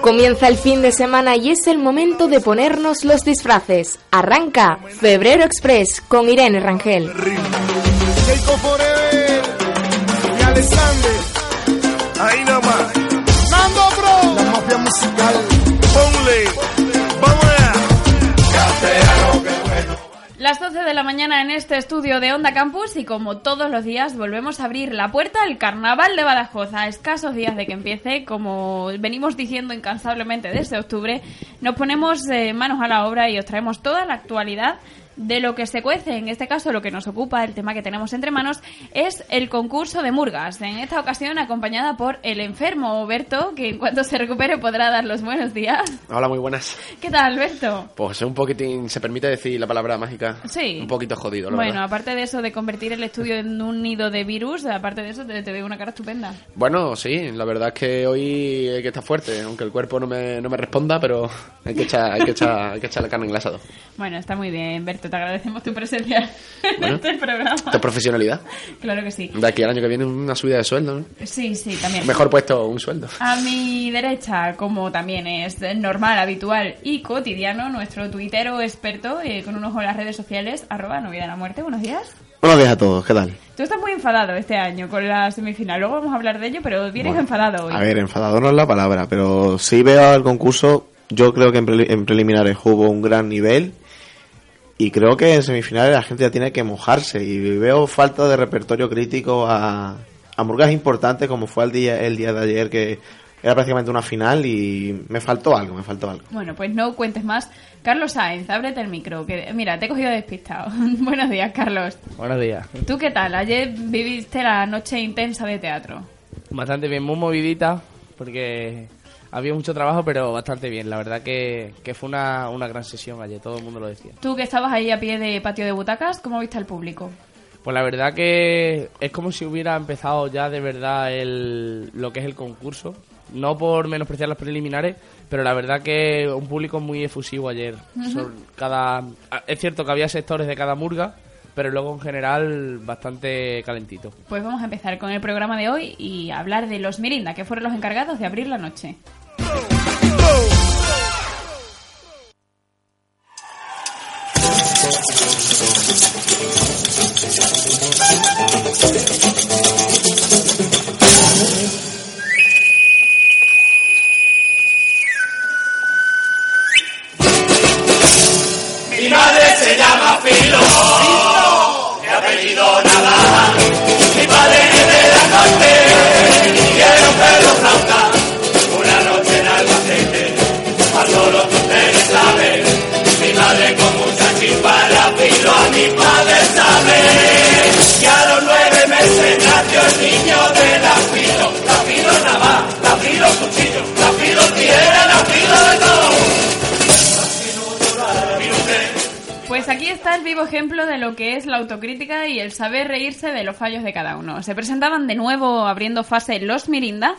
Comienza el fin de semana y es el momento de ponernos los disfraces. Arranca Febrero Express con Irene Rangel. Ahí nomás. Nando Bro. La mafia musical. Las 12 de la mañana en este estudio de Onda Campus y como todos los días volvemos a abrir la puerta al Carnaval de Badajoz. A escasos días de que empiece, como venimos diciendo incansablemente desde octubre, nos ponemos eh, manos a la obra y os traemos toda la actualidad de lo que se cuece. En este caso, lo que nos ocupa, el tema que tenemos entre manos, es el concurso de murgas. En esta ocasión, acompañada por el enfermo Berto, que en cuanto se recupere podrá dar los buenos días. Hola, muy buenas. ¿Qué tal, Berto? Pues un poquitín, ¿se permite decir la palabra mágica? Sí. Un poquito jodido, la Bueno, verdad. aparte de eso de convertir el estudio en un nido de virus, aparte de eso te, te veo una cara estupenda. Bueno, sí, la verdad es que hoy hay que estar fuerte, aunque el cuerpo no me, no me responda, pero hay que echar, hay que echar, hay que echar la carne en el asado. Bueno, está muy bien, Berto, te agradecemos tu presencia en Bueno. este programa. Es profesionalidad. Claro que sí. De aquí al año que viene una subida de sueldo, ¿no? Sí, sí, también. Mejor puesto un sueldo. A mi derecha, como también es normal, habitual y cotidiano, nuestro tuitero experto eh, con un ojo en las redes sociales, arroba novia de la muerte. Buenos días. Buenos días a todos, ¿qué tal? Tú estás muy enfadado este año con la semifinal. Luego vamos a hablar de ello, pero vienes Bueno, enfadado hoy. A ver, enfadado no es la palabra, pero sí veo al concurso, yo creo que en, en preliminares hubo un gran nivel y creo que en semifinales la gente ya tiene que mojarse y veo falta de repertorio crítico a, a murgas importantes como fue el día, el día de ayer que era prácticamente una final y me faltó algo, me faltó algo. Bueno, pues no cuentes más. Carlos Sáenz, ábrete el micro. Que, mira, te he cogido despistado. Buenos días, Carlos. Buenos días. ¿Tú qué tal? Ayer viviste la noche intensa de teatro. Bastante bien, muy movidita, porque había mucho trabajo, pero bastante bien. La verdad que, que fue una, una gran sesión ayer, todo el mundo lo decía. Tú que estabas ahí a pie de patio de butacas, ¿cómo viste al público? Pues la verdad que es como si hubiera empezado ya de verdad el, lo que es el concurso. No por menospreciar las preliminares, pero la verdad que un público muy efusivo ayer. Cada, es cierto que había sectores de cada murga, pero luego en general bastante calentito. Pues vamos a empezar con el programa de hoy y hablar de los Mirinda, que fueron los encargados de abrir la noche. Ejemplo de lo que es la autocrítica y el saber reírse de los fallos de cada uno. Se presentaban de nuevo abriendo fase los Mirinda,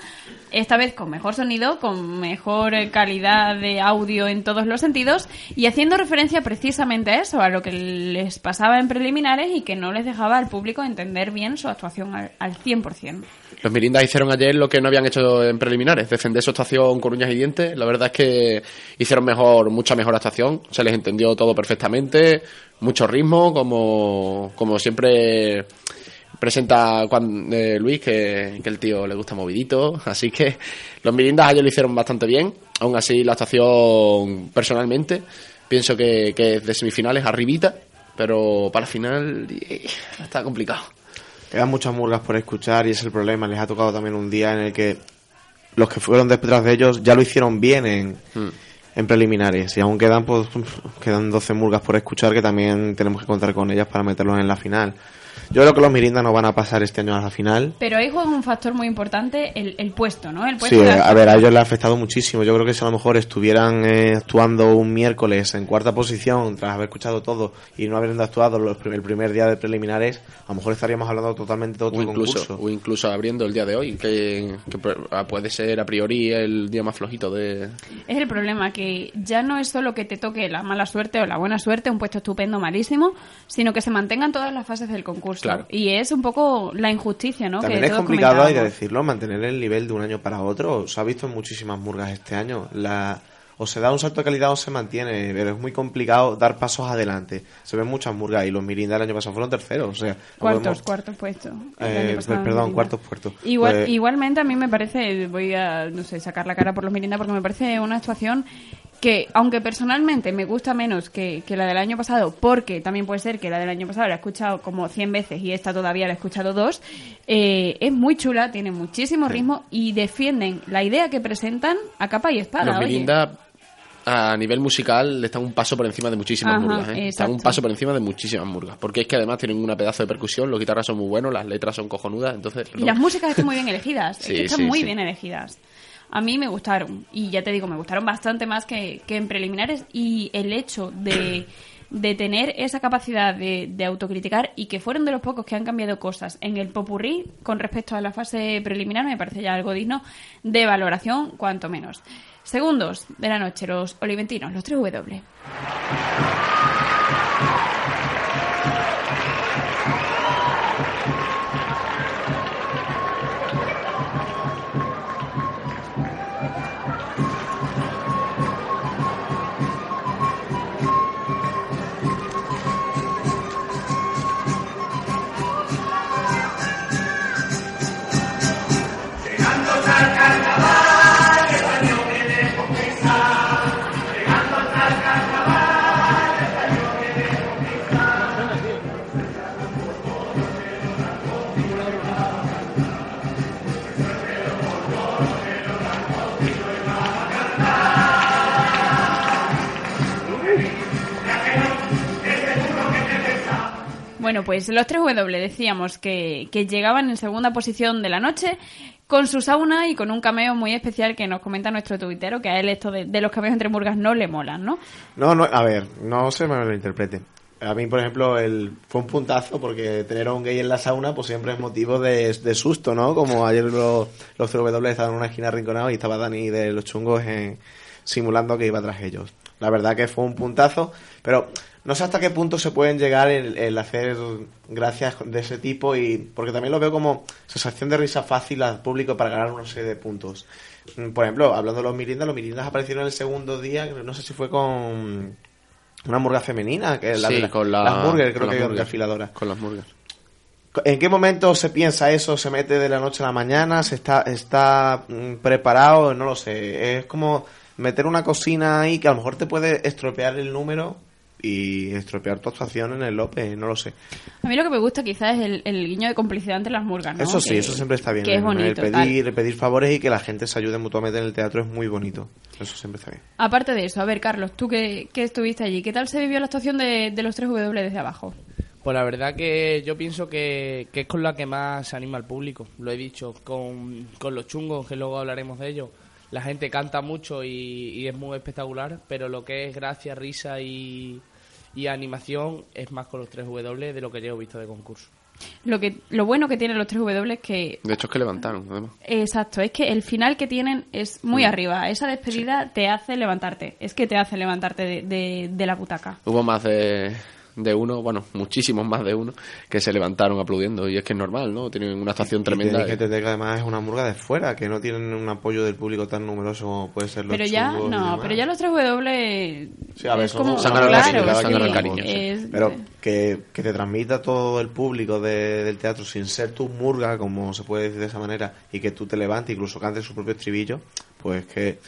esta vez con mejor sonido, con mejor calidad de audio en todos los sentidos y haciendo referencia precisamente a eso, a lo que les pasaba en preliminares y que no les dejaba al público entender bien su actuación al, al 100%. Los Mirindas hicieron ayer lo que no habían hecho en preliminares, defender su actuación con uñas y dientes. La verdad es que hicieron mejor, mucha mejor actuación, se les entendió todo perfectamente, mucho ritmo, como, como siempre presenta cuan- eh, Luis, que, que el tío le gusta movidito. Así que los Mirindas ayer lo hicieron bastante bien. Aún así, la actuación, personalmente, pienso que, que es de semifinales arribita, pero para la final eh, está complicado. Quedan muchas murgas por escuchar y es el problema. Les ha tocado también un día en el que los que fueron detrás de ellos ya lo hicieron bien en, en preliminares. Y aún quedan, pues, quedan 12 murgas por escuchar que también tenemos que contar con ellas para meterlos en la final. Yo creo que los Mirinda no van a pasar este año a la final. Pero ahí juega un factor muy importante el, el puesto, ¿no? El puesto Sí, a ver, a ellos les ha afectado muchísimo. Yo creo que si a lo mejor estuvieran eh, actuando un miércoles en cuarta posición, tras haber escuchado todo y no habiendo actuado los prim- el primer día de preliminares, a lo mejor estaríamos hablando totalmente de otro O incluso, concurso. o incluso abriendo el día de hoy, que, que ah, puede ser a priori el día más flojito de... Es el problema, que ya no es solo que te toque la mala suerte o la buena suerte, un puesto estupendo, malísimo, sino que se mantengan todas las fases del concurso. Claro. Y es un poco la injusticia, ¿no? También que es complicado, hay que decirlo, mantener el nivel de un año para otro. Se ha visto en muchísimas murgas este año. La, o se da un salto de calidad o se mantiene, pero es muy complicado dar pasos adelante. Se ven muchas murgas y los Mirinda el año pasado fueron terceros. O sea, Cuartos, podemos- cuartos puestos. Eh, perdón, Mirinda. cuartos puestos. Igual, Pues- Igualmente a mí me parece, voy a, no sé, sacar la cara por los Mirinda porque me parece una actuación que, aunque personalmente me gusta menos que, que la del año pasado, porque también puede ser que la del año pasado la he escuchado como 100 veces y esta todavía la he escuchado dos, eh, es muy chula, tiene muchísimo ritmo y defienden la idea que presentan a capa y espada. Los oye. Mirinda a nivel musical están un paso por encima de muchísimas Ajá, murgas, ¿eh? Están un paso por encima de muchísimas murgas. Porque es que además tienen una pedazo de percusión, los guitarras son muy buenos, las letras son cojonudas, entonces... Y las músicas están muy bien elegidas. es Sí, que están sí, muy bien elegidas. A mí me gustaron. Y ya te digo, me gustaron bastante más que, que en preliminares. Y el hecho de, de tener esa capacidad de, de autocriticar y que fueron de los pocos que han cambiado cosas en el popurrí con respecto a la fase preliminar me parece ya algo digno de valoración, cuanto menos. Segundos de la noche, los oliventinos, los 3W. Bueno, pues los 3W decíamos que, que llegaban en segunda posición de la noche con su sauna y con un cameo muy especial que nos comenta nuestro tuitero, que a él esto de, de los cameos entre murgas no le molan, ¿no? No, no, a ver, no se me lo interprete. A mí, por ejemplo, el, fue un puntazo porque tener a un gay en la sauna pues siempre es motivo de, de susto, ¿no? Como ayer los, los CW estaban en una esquina arrinconados y estaba Dani de los chungos en- simulando que iba tras ellos. La verdad que fue un puntazo, pero no sé hasta qué punto se pueden llegar el, el hacer gracias de ese tipo y porque también lo veo como sensación de risa fácil al público para ganar una serie de puntos. Mm, Por ejemplo, hablando de los Mirindas, los Mirindas aparecieron el segundo día, no sé si fue con una murga femenina, que es la Sí, de la- con la- las Murger, creo con las que Murger. de afiladora. Con las murgas. ¿En qué momento se piensa eso? ¿Se mete de la noche a la mañana? ¿Se está, está mm, preparado? No lo sé. Es como meter una cocina ahí que a lo mejor te puede estropear el número y estropear tu actuación en el López, no lo sé. A mí lo que me gusta quizás es el, el guiño de complicidad entre las murgas, ¿no? Eso sí, Que- eso siempre está bien. Que es El- bonito. el pedir, el pedir favores y que la gente se ayude mutuamente en el teatro es muy bonito. Eso siempre está bien. Aparte de eso, a ver, Carlos, tú que, que estuviste allí, ¿qué tal se vivió la actuación de, de los 3W desde abajo? Pues la verdad que yo pienso que, que es con la que más anima al público. Lo he dicho, con, con los chungos, que luego hablaremos de ello. La gente canta mucho y, y es muy espectacular, pero lo que es gracia, risa y, y animación es más con los 3W de lo que yo he visto de concurso. Lo, que, lo bueno que tienen los 3W es que De hecho es que levantaron, además. Exacto, es que el final que tienen es muy arriba. Esa despedida te hace levantarte. Es que te hace levantarte de, de- de la butaca. Hubo más de, de uno, bueno, muchísimos más de uno, que se levantaron aplaudiendo. Y es que es normal, ¿no? Tienen una actuación Y tremenda. tenéis que además es una murga de fuera, que no tienen un apoyo del público tan numeroso como puede ser los Pero ya, y no, pero ya los 3W Sí, a ver, es son- como... Se han ganado la claro, ganado el sí, cariño, sí. es- Pero que, que te transmita todo el público de- del teatro sin ser tu murga, como se puede decir de esa manera, y que tú te levantes, incluso cantes su propio estribillo, pues que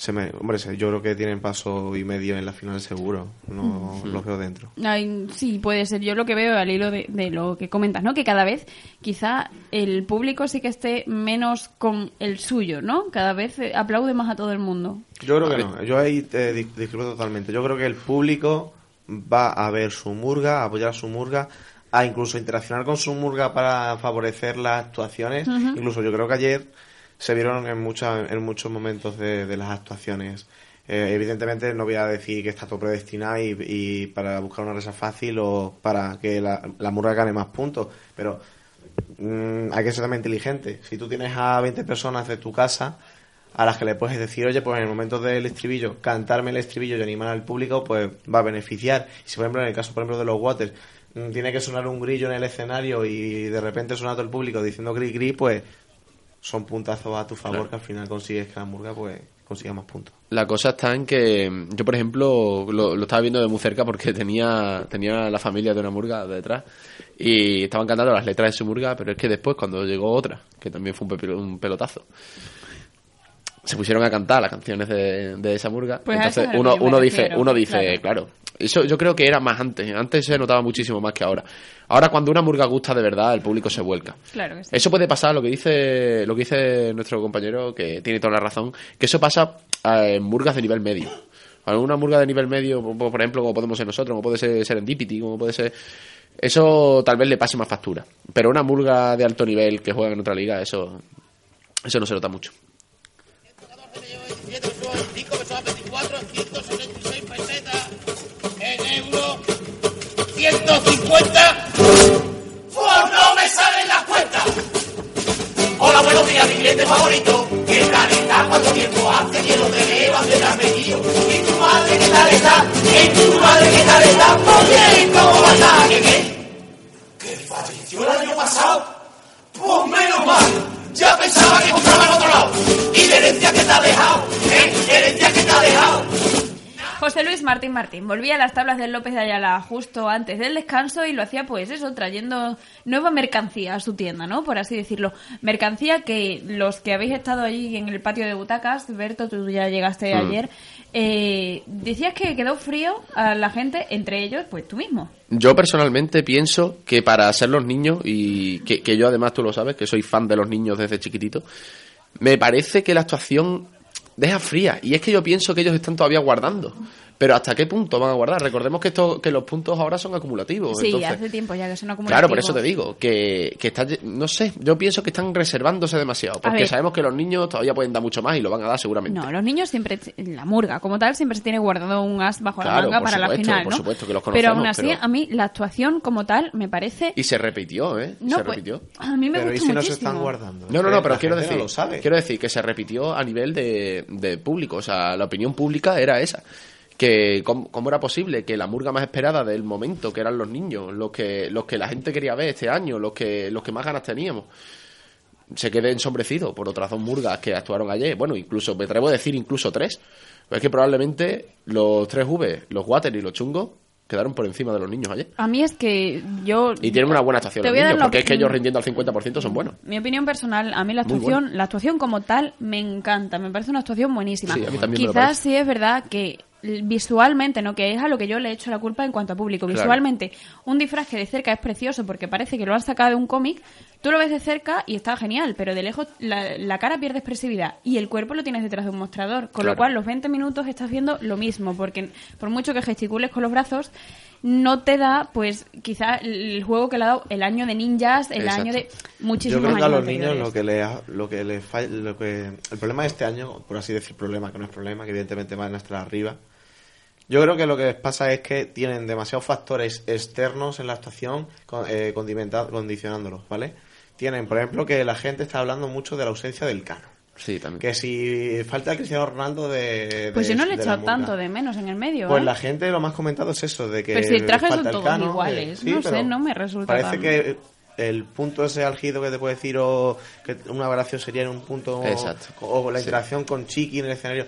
se me, hombre, se- yo creo que tienen paso y medio en la final seguro, no los veo dentro. Ay, sí, puede ser. Yo lo que veo al hilo de, de lo que comentas, ¿no? Que cada vez quizá el público sí que esté menos con el suyo, ¿no? Cada vez eh, aplaude más a todo el mundo. Yo creo que no, yo ahí te di- discrepo totalmente. Yo creo que el público va a ver su murga, a apoyar a su murga a incluso interaccionar con su murga para favorecer las actuaciones. Incluso yo creo que ayer se vieron en, muchas en muchos momentos de, de las actuaciones. Eh, evidentemente no voy a decir que está todo predestinado y, para buscar una resa fácil o para que la, la murga gane más puntos, pero mm, hay que ser también inteligente. Si tú tienes a 20 personas de tu casa a las que le puedes decir, oye, pues en el momento del estribillo, cantarme el estribillo y animar al público, pues va a beneficiar. Si, por ejemplo, en el caso, por ejemplo, de los Waters, mm, tiene que sonar un grillo en el escenario y de repente suena todo el público diciendo gris gris, pues son puntazos a tu favor que al final consigues que la murga pues consiga más puntos. La cosa está en que yo, por ejemplo, lo, lo estaba viendo de muy cerca porque tenía, tenía la familia de una murga detrás y estaban cantando las letras de su murga, pero es que después, cuando llegó otra, que también fue un pelotazo, se pusieron a cantar las canciones de, de esa murga. Pues Entonces uno, uno dice, refiero, uno dice, claro. claro. Eso yo creo que era más antes. Antes se notaba muchísimo más que ahora. Ahora cuando una murga gusta de verdad, el público se vuelca. Claro que sí. Eso puede pasar, lo que dice, lo que dice nuestro compañero, que tiene toda la razón, que eso pasa eh, en murgas de nivel medio. Alguna murga de nivel medio, por por ejemplo, como podemos ser nosotros, como puede ser Serendipity, como puede ser. Eso tal vez le pase más factura. Pero una murga de alto nivel que juega en otra liga, eso, eso no se nota mucho. 5 pesos a 24, 166 pesetas en euro, 150. ¡Pues no me salen las cuentas! Hola, buenos días, mi cliente favorito. ¿Qué tal está? ¿Cuánto tiempo hace que no te veo? ¿A has venido? ¿Y tu madre qué tal está? ¿Y tu madre qué tal está? Muy bien, ¿cómo va a estar? ¿Qué qué? Luis Martín Martín volvía a las tablas del López de Ayala justo antes del descanso y lo hacía pues eso, trayendo nueva mercancía a su tienda, ¿no? Por así decirlo. Mercancía que los que habéis estado allí en el patio de butacas, Berto, tú ya llegaste Mm. ayer, eh, decías que quedó frío a la gente, entre ellos, pues tú mismo. Yo personalmente pienso que para ser los niños, y que, que yo además tú lo sabes, que soy fan de los niños desde chiquitito, me parece que la actuación deja fría. Y es que yo pienso que ellos están todavía guardando. Pero ¿hasta qué punto van a guardar? Recordemos que esto, que los puntos ahora son acumulativos. Sí, entonces- hace tiempo ya que son acumulativos. Claro, por eso te digo, que, que está, no sé, yo pienso que están reservándose demasiado, porque sabemos que los niños todavía pueden dar mucho más y lo van a dar seguramente. No, los niños siempre, la murga como tal, siempre se tiene guardado un as bajo la manga por para la final, por ¿no? supuesto que los pero aún conocemos, así, pero- a mí la actuación como tal me parece... Y se repitió, ¿eh? No, se pues, repitió. a mí me Pero ¿y gustó si no se están guardando? No, no, no, pero la quiero decir, no lo sabe. quiero decir que se repitió a nivel de, de público, o sea, la opinión pública era esa. Que cómo, cómo era posible que la murga más esperada del momento, que eran los niños, los que, los que la gente quería ver este año, los que, los que más ganas teníamos, se quede ensombrecido por otras dos murgas que actuaron ayer. Bueno, incluso, me atrevo a decir incluso tres. Pero es que probablemente los tres V, los Water y los chungos, quedaron por encima de los niños ayer. A mí es que yo... Y tienen una buena actuación los niños, porque es que ellos rindiendo al 50% son buenos. Mi opinión personal, a mí la actuación, la actuación como tal me encanta, me parece una actuación buenísima. Sí, a mí también me lo Quizás sí es verdad que visualmente, no que es a lo que yo le he hecho la culpa en cuanto a público. Claro. Visualmente, un disfraz que de cerca es precioso porque parece que lo han sacado de un cómic, tú lo ves de cerca y está genial, pero de lejos la, la cara pierde expresividad y el cuerpo lo tienes detrás de un mostrador, con lo cual los 20 minutos estás viendo lo mismo, porque por mucho que gesticules con los brazos, no te da, pues, quizá el juego que le ha dado el año de ninjas, el Exacto. año de Yo muchísimos creo que a años los niños lo que le lo que les fa- lo que el problema de este año, por así decir problema, que no es problema, que evidentemente van a estar arriba. Yo creo que lo que les pasa es que tienen demasiados factores externos en la actuación con- eh, condicionándolos, ¿vale? Tienen, por ejemplo, que la gente está hablando mucho de la ausencia del cano. Sí, también. Que si falta Cristiano Ronaldo de, Pues yo no le he echado tanto de menos en el medio. Pues ¿eh? la gente lo más comentado es eso, de que Pero si el traje falta son el todos cano, iguales, eh, sí, no sé, no me resulta Parece tan- que el punto ese álgido que te puede decir o que una variación sería en un punto Exacto. o, la Sí. interacción con Chiqui en el escenario.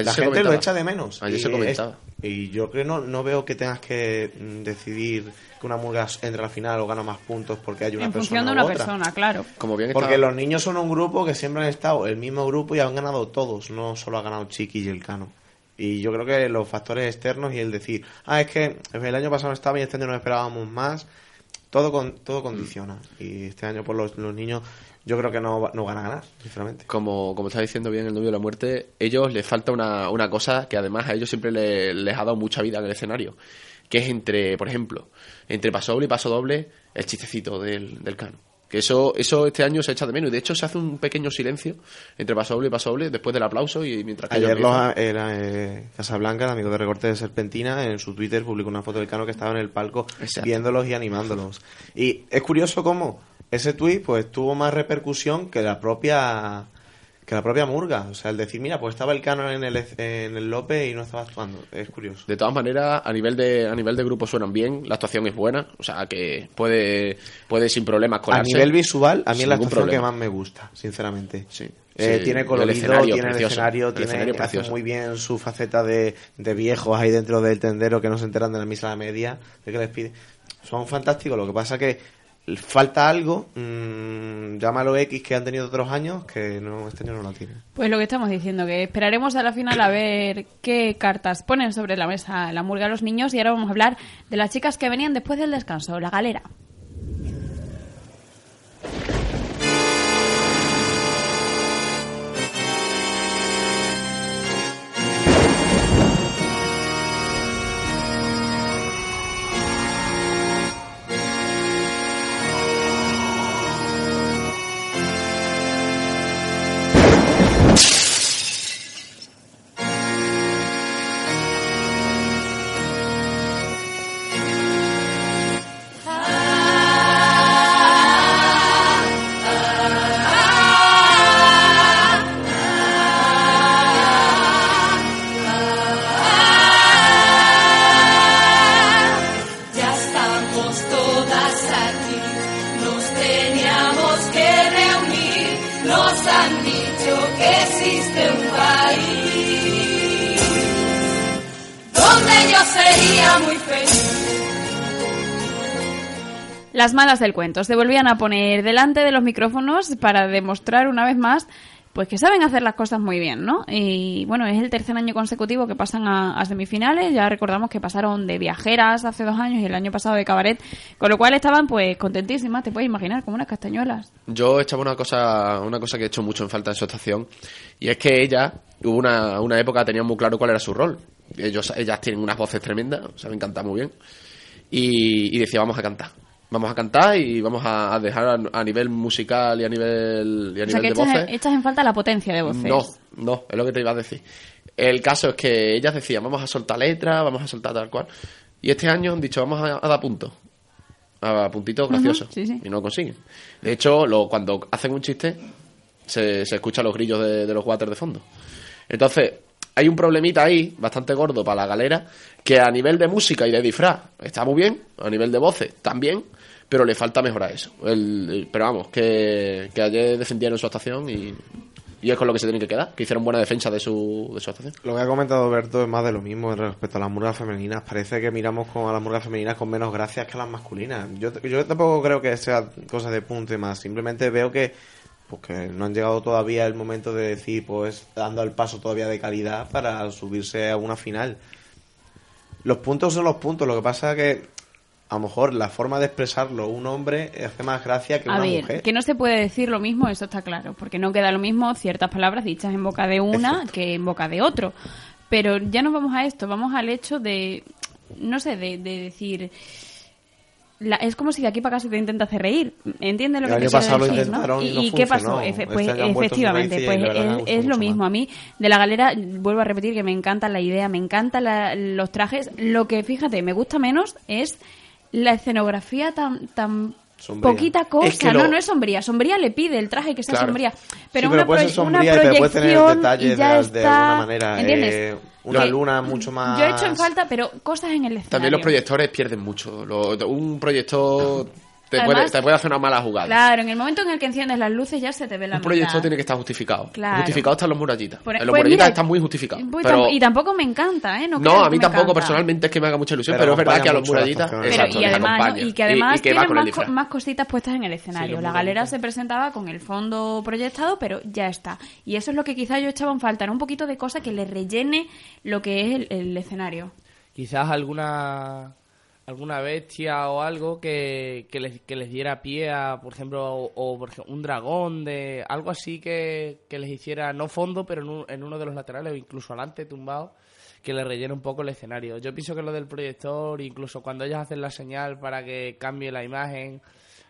Ayer la gente lo echa de menos. Ayer y, se comentaba. es- y yo creo no no veo que tengas que mm, decidir que una murga entre a la final o gana más puntos porque hay una en persona función de una otra. persona, claro. Como bien Porque estaba- los niños son un grupo que siempre han estado el mismo grupo y han ganado todos, no solo ha ganado Chiqui y el Cano. Y yo creo que los factores externos y el decir, ah, es que el año pasado no estaba y este año no esperábamos más, todo con, todo condiciona. Y este año por los, los niños, yo creo que no, no van a ganar, sinceramente. como, como está diciendo bien el novio de la muerte, ellos les falta una, una cosa que además a ellos siempre le- les ha dado mucha vida en el escenario, que es entre, por ejemplo, entre paso doble y paso doble, el chistecito del, del cano. Que eso, eso este año se echa de menos y de hecho se hace un pequeño silencio entre paso doble y paso doble después del aplauso y mientras que Ayer los, empiezan. era eh, Casablanca, el amigo de recorte de Serpentina, en su Twitter publicó una foto del Cano que estaba en el palco Exacto. viéndolos y animándolos. Y es curioso cómo ese tweet pues tuvo más repercusión que la propia que la propia murga. O sea, el decir, mira, pues estaba el Cano en el, en el López y no estaba actuando. Es curioso. De todas maneras, a nivel de a nivel de grupo suenan bien, la actuación es buena, o sea que puede puede sin problemas A colarse. nivel visual, a mí es la actuación que más me gusta, sinceramente. Sí. Eh, Sí, tiene el colorido, escenario tiene el escenario, el tiene, escenario hace muy bien su faceta de, de viejos ahí dentro del tendero que no se enteran de la misa a la media, de que les pide. Son fantásticos, lo que pasa que falta algo, mm, llámalo X que han tenido otros años, que no este año no lo tienen. Pues lo que estamos diciendo, que esperaremos a la final a ver qué cartas ponen sobre la mesa la murga a los niños y ahora vamos a hablar de las chicas que venían después del descanso, la galera. Las malas del cuento se volvían a poner delante de los micrófonos para demostrar una vez más pues que saben hacer las cosas muy bien, ¿no? Y bueno, es el tercer año consecutivo que pasan a, semifinales, ya recordamos que pasaron de viajeras hace dos años y el año pasado de cabaret, con lo cual estaban pues contentísimas, te puedes imaginar, como unas castañuelas. Yo echaba una cosa, una cosa que he hecho mucho en falta en su estación, y es que ella, hubo una, una época, tenían muy claro cuál era su rol. Ellos, ellas tienen unas voces tremendas, saben cantar muy bien, y, y decía, vamos a cantar. Vamos a cantar y vamos a, a dejar a, a nivel musical y a nivel, y a O sea nivel que de echas, voces. echas en falta la potencia de voces. No, no, es lo que te iba a decir. El caso es que ellas decían, vamos a soltar letras, vamos a soltar tal cual. Y este año han dicho, vamos a, a dar puntos. A puntitos graciosos. sí, sí. Y no lo consiguen. De hecho, lo, cuando hacen un chiste, se, se escuchan los grillos de, de los waters de fondo. Entonces, hay un problemita ahí, bastante gordo para la galera, que a nivel de música y de disfraz está muy bien, a nivel de voces también, pero le falta mejorar eso. El- el- pero vamos, que, que ayer defendieron su actuación y, y es con lo que se tienen que quedar, que hicieron buena defensa de su, de su actuación. Lo que ha comentado Berto es más de lo mismo respecto a las murgas femeninas. Parece que miramos con, a las murgas femeninas con menos gracias que a las masculinas. Yo, yo tampoco creo que sea cosa de punto y más. Simplemente veo que, pues no han llegado todavía el momento de decir, pues dando el paso todavía de calidad para subirse a una final. Los puntos son los puntos. Lo que pasa que a lo mejor la forma de expresarlo un hombre hace más gracia que A una ver, mujer. que no se puede decir lo mismo, eso está claro, porque no queda lo mismo ciertas palabras dichas en boca de una que en boca de otro. Pero ya no vamos a esto, vamos al hecho de, no sé, de, de decir... la- es como si de aquí para acá se te intenta hacer reír. ¿Entiendes lo El que te quiero decir, intentaron y no qué pasó? Efe- Este pues su efectivamente, pues es, lo mismo. más. A mí, de la galera, vuelvo a repetir que me encanta la idea, me encantan los trajes. Lo que, fíjate, me gusta menos es la escenografía tan tan Sombría. poquita cosa. Es que no, lo- no es sombría. Sombría le pide el traje que sea Claro. sombría. Sí, Pero, pero una, puede ser una sombría y pero puede tener proyección detalles de, de está... alguna manera. ¿Entiendes? eh, una Que luna mucho más. Yo he hecho en falta, pero cosas en el escenario. También los proyectores pierden mucho. Lo- un proyector te, Además- puede, te puede hacer una mala jugada. Claro, en el momento en el que enciendes las luces ya se te ve la un proyector mitad. tiene que estar justificado. Claro. Justificado están los murallitas. Por- los pues murallitas están muy justificados. Pues pero y tampoco me encanta, ¿eh? No, a mí tampoco encanta. personalmente es que me haga mucha ilusión, Pero pero, es verdad que a los murallitas. Pero, exacto, y, además, y que además y, que tienen más, co- más cositas puestas en el escenario. Sí, la galera se presentaba con el fondo proyectado, pero ya está. Y eso es lo que quizá yo echaba en falta, ¿no? un poquito de cosa que le rellene lo que es el, el escenario. Quizás alguna alguna bestia o algo que, que, les, que les diera pie a, por ejemplo, o, por un dragón, de algo así que, que les hiciera, no fondo, pero en, un- en uno de los laterales o incluso adelante, tumbado, que le rellene un poco el escenario. Yo pienso que lo del proyector, incluso cuando ellos hacen la señal para que cambie la imagen,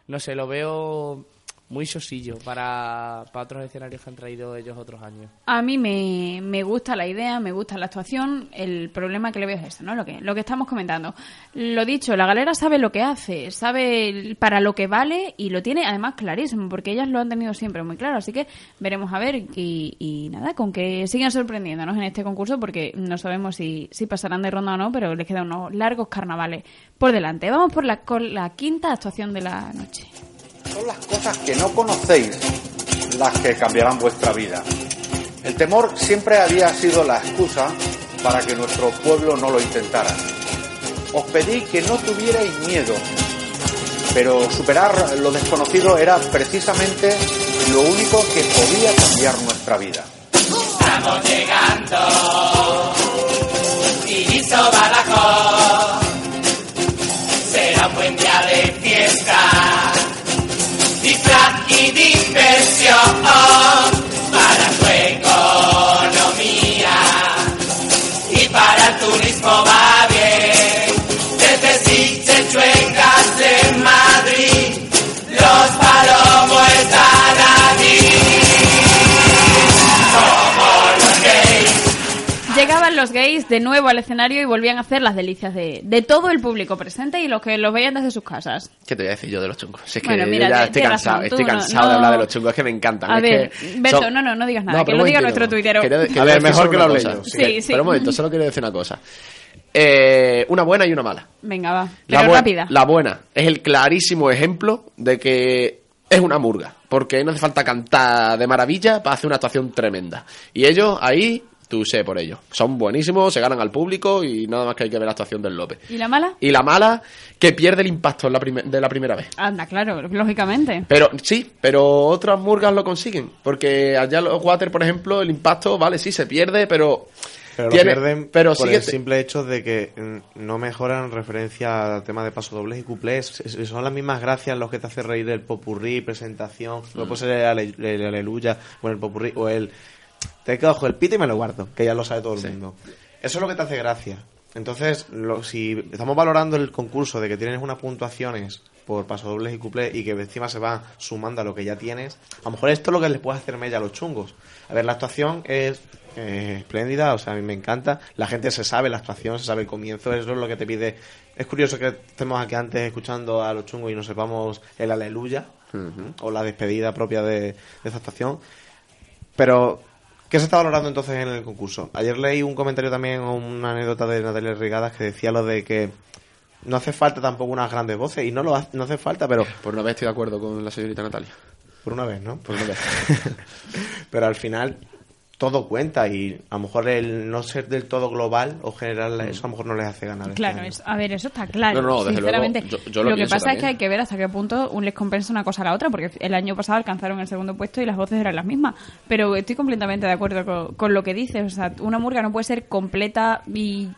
no sé, lo veo muy sosillo para, para otros escenarios que han traído ellos otros años. A mí me, me gusta la idea, me gusta la actuación. El problema que le veo es esto, ¿no? Lo que, lo que estamos comentando. Lo dicho, la galera sabe lo que hace, sabe para lo que vale y lo tiene además clarísimo, porque ellas lo han tenido siempre muy claro. Así que veremos a ver y, y nada, con que sigan sorprendiéndonos en este concurso, porque no sabemos si, si pasarán de ronda o no, pero les quedan unos largos carnavales por delante. Vamos por la, con la quinta actuación de la noche. Son las cosas que no conocéis las que cambiarán vuestra vida. El temor siempre había sido la excusa para que nuestro pueblo no lo intentara. Os pedí que no tuvierais miedo, pero superar lo desconocido era precisamente lo único que podía cambiar nuestra vida. Estamos llegando. Inicio oh. oh. Los gays de nuevo al escenario y volvían a hacer las delicias de, de todo el público presente y los que los veían desde sus casas. ¿Qué te voy a decir yo de los chungos? Si es que Bueno, yo mira, ya estoy cansado, razón, estoy no- cansado de hablar de los chungos, es que me encantan. A es ver, que son- no, no, no digas nada, No, que lo diga nuestro tuitero. Quería- quería A ver, mejor que lo hable yo, sí. Sí. Pero un momento, solo quiero decir una cosa. Eh, una buena y una mala. Venga, va. Pero rápida. la buena es el clarísimo ejemplo de que es una murga, porque no hace falta cantar de maravilla para hacer una actuación tremenda. Y ellos ahí, tú sé por ellos, son buenísimos, se ganan al público y nada más que hay que ver la actuación del López. ¿Y la mala? Y la mala, que pierde el impacto en la de la primera vez. Anda, claro, lógicamente. Pero sí, pero otras murgas lo consiguen. Porque allá los water, por ejemplo, el impacto, vale, sí, se pierde, pero. Pero lo pierden pero por el simple hecho de que mm, no mejoran en referencia al tema de pasodobles y cuplés. Son las mismas gracias los que te hace reír el popurrí, presentación, Mm. no puede ser el, ale- el aleluya, o el popurrí, o el te cojo el pito y me lo guardo, que ya lo sabe todo el mundo. Eso es lo que te hace gracia. Entonces, lo- si estamos valorando el concurso de que tienes unas puntuaciones por pasodobles y cuplés y que encima se va sumando a lo que ya tienes, a lo mejor esto es lo que les puede hacer mella a los chungos. A ver, la actuación es eh, espléndida, o sea, a mí me encanta. La gente se sabe la actuación, se sabe el comienzo, eso es lo que te pide. Es curioso que estemos aquí antes escuchando a los chungos y no sepamos el aleluya o la despedida propia de, de esta actuación. Pero, ¿qué se está valorando entonces en el concurso? Ayer leí un comentario también, o una anécdota de Natalia Rigadas que decía lo de que no hace falta tampoco unas grandes voces, y no lo hace, no hace falta, pero Por una vez estoy de acuerdo con la señorita Natalia. por una vez, ¿no? Por una vez. pero al final todo cuenta y a lo mejor el no ser del todo global o general, eso a lo mejor no les hace ganar. este Claro, año. es- a ver, eso está claro. No, no, desde sinceramente. luego, yo- yo lo que pienso pasa es que hay que ver hasta qué punto un les compensa una cosa a la otra, porque el año pasado alcanzaron el segundo puesto y las voces eran las mismas. Pero estoy completamente de acuerdo con, con lo que dices. O sea, una murga no puede ser completa y.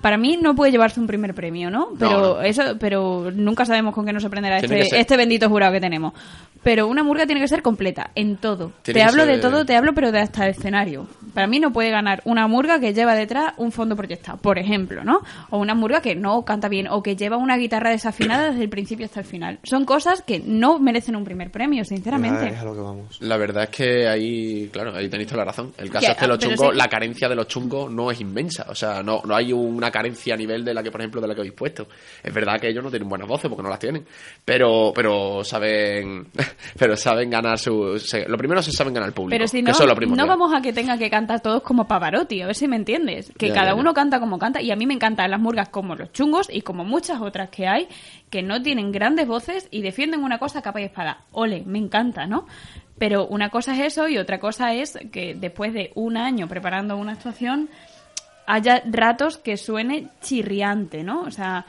Para mí no puede llevarse un primer premio, ¿no? Pero no. eso, pero nunca sabemos con qué nos sorprenderá este, este bendito jurado que tenemos. Pero una murga tiene que ser completa, en todo. Tiene te hablo de todo, te hablo, pero de hasta el escenario. Para mí no puede ganar una murga que lleva detrás un fondo proyectado, por ejemplo, ¿no? O una murga que no canta bien, o que lleva una guitarra desafinada desde el principio hasta el final. Son cosas que no merecen un primer premio, sinceramente. es a lo que vamos. La verdad es que ahí, claro, ahí tenéis toda la razón. El caso Que- es que los pero chungos, sí. la carencia de los chungos no es inmensa. O sea, no, no hay una carencia a nivel de la que, por ejemplo, de la que habéis puesto. Es verdad que ellos no tienen buenas voces porque no las tienen. Pero, pero saben, pero saben ganar su, se- lo primero se saben ganar el público. Pero si que no, eso es lo no vamos a que tenga que cantar todos como Pavarotti, a ver si me entiendes. Que Ya, cada ya, ya. uno canta como canta. Y a mí me encantan las murgas como los chungos y como muchas otras que hay, que no tienen grandes voces y defienden una cosa capa y espada. Ole, me encanta, ¿no? Pero una cosa es eso y otra cosa es que después de un año preparando una actuación haya ratos que suene chirriante, ¿no? O sea,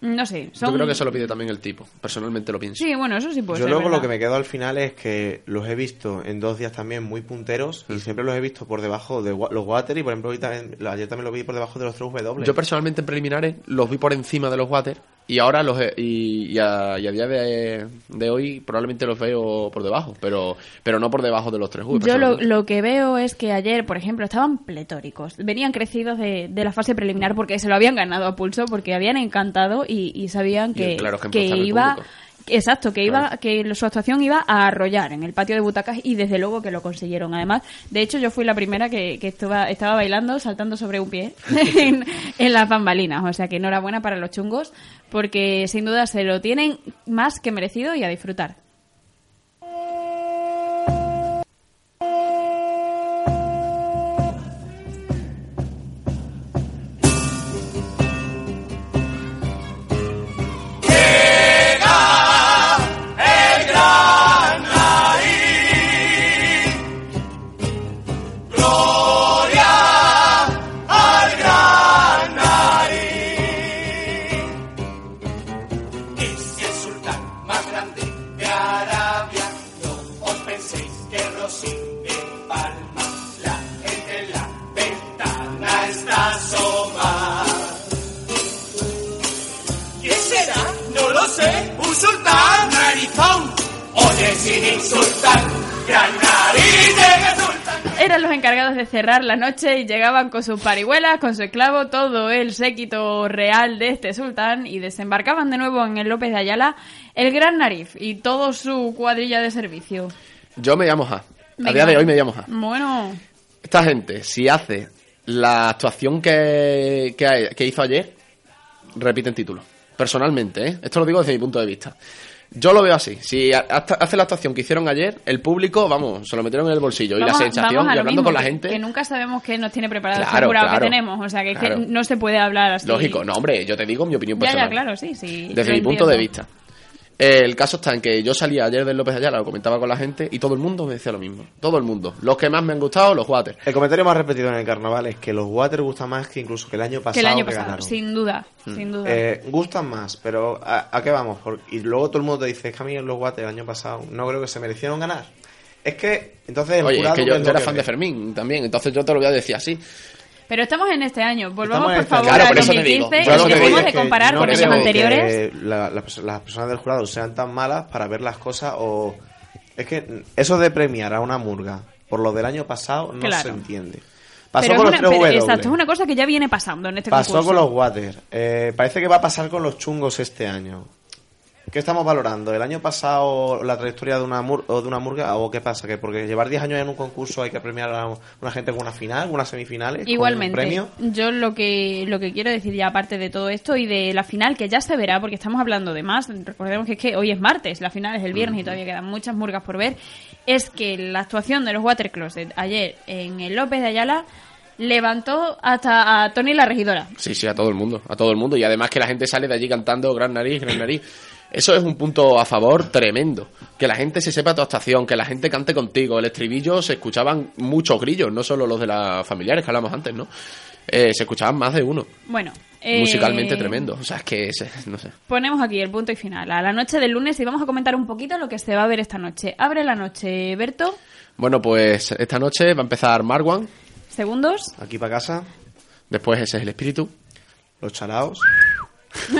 no sé. Son... Yo creo que eso lo pide también el tipo. Personalmente lo pienso. Sí, bueno, eso sí puede Yo ser. luego lo que me quedo al final es que los he visto en dos días también muy punteros y siempre los he visto por debajo de los water y por ejemplo hoy también- ayer también lo vi por debajo de los 3W. Yo personalmente en preliminares los vi por encima de los water y ahora los y, y a, y a día de, de hoy probablemente los veo por debajo, pero pero no por debajo de los tres. Yo lo, lo que veo es que ayer, por ejemplo, estaban pletóricos. Venían crecidos de, de la fase preliminar porque se lo habían ganado a pulso, porque habían encantado y, y sabían que, claro que iba... público. Exacto, que iba, que su actuación iba a arrollar en el patio de butacas y desde luego que lo consiguieron. Además, de hecho, yo fui la primera que, que estaba, estaba bailando, saltando sobre un pie en, en las bambalinas. O sea que enhorabuena para los chungos, porque sin duda se lo tienen más que merecido y a disfrutar. Noche y llegaban con sus parihuelas, con su esclavo, todo el séquito real de este sultán y desembarcaban de nuevo en el López de Ayala el Gran Narif y toda su cuadrilla de servicio. Yo me llamo Ja. A día de hoy me llamo Ja. Bueno, Esta gente, si hace la actuación que, que, que hizo ayer, repiten título. Personalmente, ¿eh? Esto lo digo desde mi punto de vista. Yo lo veo así. Si hace la actuación que hicieron ayer, el público, vamos, se lo metieron en el bolsillo. y la sensación, y hablando mismo, con la gente. Que nunca sabemos qué nos tiene preparado Claro, el claro. que tenemos. O sea, que, es que Claro. no se puede hablar así. Lógico, no, hombre, yo te digo mi opinión Ya, personal. ya, claro, sí, sí. Desde mi punto de vista. El caso está en que yo salía ayer del López Ayala, lo comentaba con la gente, y todo el mundo me decía lo mismo. Todo el mundo. Los que más me han gustado, los water. El comentario más repetido en el carnaval es que los Water gustan más que incluso que el año pasado Que el año que pasado, ganaron. sin duda, Mm. sin duda. Eh, gustan más, pero ¿a, a qué vamos? Por- y luego todo el mundo te dice, es que a mí los Water el año pasado no creo que se merecieron ganar. Es que, entonces el Oye, es jurado que yo, ¿qué es yo lo era que fan ve? de Fermín también, entonces yo te lo voy a decir así. Pero estamos en este año. Volvamos, por este favor, año. Claro, a por eso te 2015 digo. y dejemos de comparar no con años anteriores. que la- la las personas del jurado sean tan malas para ver las cosas o... Es que eso de premiar a una murga por lo del año pasado no Claro. se entiende. Pasó Pero con es los una- 3 pero- W. Exacto, es una cosa que ya viene pasando en este Pasó concurso. con los Water. Eh, parece que va a pasar con los chungos este año. ¿Qué estamos valorando? ¿El año pasado la trayectoria de una, mur- o de una murga? ¿O qué pasa? ¿Que porque llevar 10 años en un concurso hay que premiar a una gente con una final, unas semifinales? con un Igualmente, premio? yo lo que lo que quiero decir ya aparte de todo esto y de la final que ya se verá porque estamos hablando de más, recordemos que es que hoy es martes, la final es el viernes y todavía quedan muchas murgas por ver, es que la actuación de los Water Closet ayer en el López de Ayala levantó hasta a Tony la regidora. Sí, sí, a todo el mundo, a todo el mundo. Y además que la gente sale de allí cantando gran nariz, gran nariz. Eso es un punto a favor tremendo. Que la gente se sepa tu actuación, que la gente cante contigo. El estribillo se escuchaban muchos grillos, no solo los de las familiares que hablamos antes, ¿no? Eh, se escuchaban más de uno. Bueno, eh, Musicalmente tremendo. O sea, es que, es- no sé. Ponemos aquí el punto y final. A la noche del lunes y vamos a comentar un poquito lo que se va a ver esta noche. Abre la noche, Berto. Bueno, pues esta noche va a empezar Marwan. Segundos. Aquí para casa, Después ese es el espíritu. los chalaos.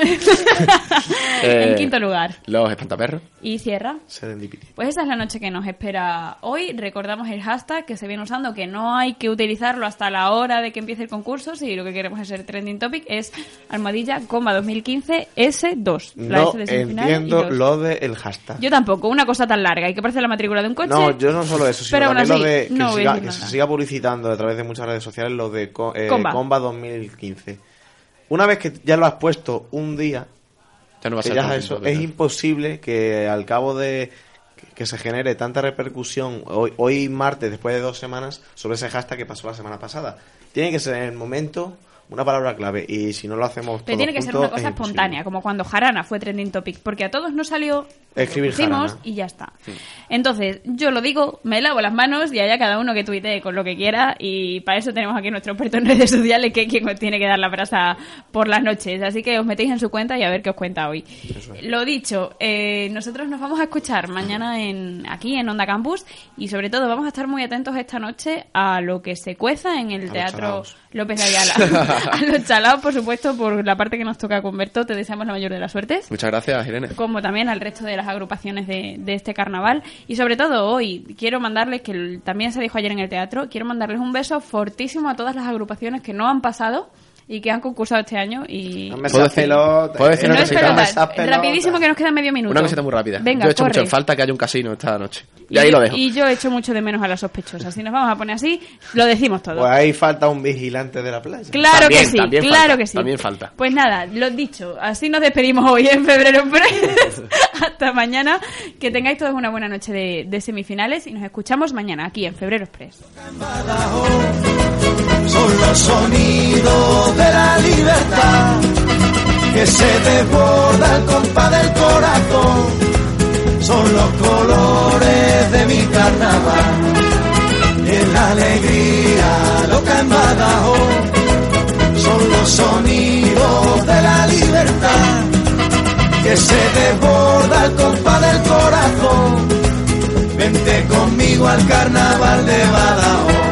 en Eh, quinto lugar. Los espantaperros. Y cierra. Serendipity. Pues esa es la noche que nos espera hoy. Recordamos el hashtag que se viene usando, que no hay que utilizarlo hasta la hora de que empiece el concurso. Si lo que queremos es ser trending topic, es almohadilla, coma 2015 S2. La No S de entiendo dos. lo del hashtag. Yo tampoco, una cosa tan larga y que parece la matrícula de un coche. No, yo no solo eso, sino pero aún también lo así, de que, no siga- que se siga publicitando a través de muchas redes sociales lo de co- eh, Comba. Comba 2015. Una vez que ya lo has puesto un día, Ya no va a ser ya eso, es imposible que al cabo de que- que se genere tanta repercusión hoy, hoy martes, después de dos semanas, sobre ese hashtag que pasó la semana pasada. Tiene que ser en el momento una palabra clave y si no lo hacemos Pero tiene que ser una cosa es espontánea, como cuando Jarana fue trending topic, porque a todos nos salió, Escribir Jarana. y ya está. Entonces, yo lo digo, me lavo las manos y allá cada uno que tuitee con lo que quiera y para eso tenemos aquí nuestro experto en redes sociales que es quien os tiene que dar la brasa por las noches. Así que os metéis en su cuenta y a ver qué os cuenta hoy. Lo dicho, eh, nosotros nos vamos a escuchar mañana en aquí en Onda Campus y sobre todo vamos a estar muy atentos esta noche a lo que se cueza en el Teatro. López de Ayala. a los chalaos, por supuesto, por la parte que nos toca con Berto, te deseamos la mayor de las suertes. Muchas gracias, Irene. como también al resto de las agrupaciones de, de este carnaval. Y sobre todo hoy, quiero mandarles, que también se dijo ayer en el teatro, quiero mandarles un beso fortísimo a todas las agrupaciones que no han pasado y que han concursado este año. Y No me ¿Puedo decir- puedo decir eh. una no cosita? pelota, rapidísimo que nos queda medio minuto. Una cosita muy rápida. Venga, yo he hecho corre. mucho en falta que haya un casino esta noche. Y, Y, ahí lo dejo. y yo echo mucho de menos a las sospechosas. Si nos vamos a poner así, lo decimos todo. Pues ahí falta un vigilante de la playa. Claro También, que sí, también claro falta, que sí. también falta. Pues nada, lo dicho, así nos despedimos hoy en febrero Express. Hasta mañana, que tengáis todos una buena noche de, de semifinales y nos escuchamos mañana aquí en Febrero Express. Son los sonidos de la libertad que se desborda al compás del corazón, son los colores de mi carnaval, en la alegría loca en Badajoz, son los sonidos de la libertad que se desborda al compás del corazón, vente conmigo al carnaval de Badajoz.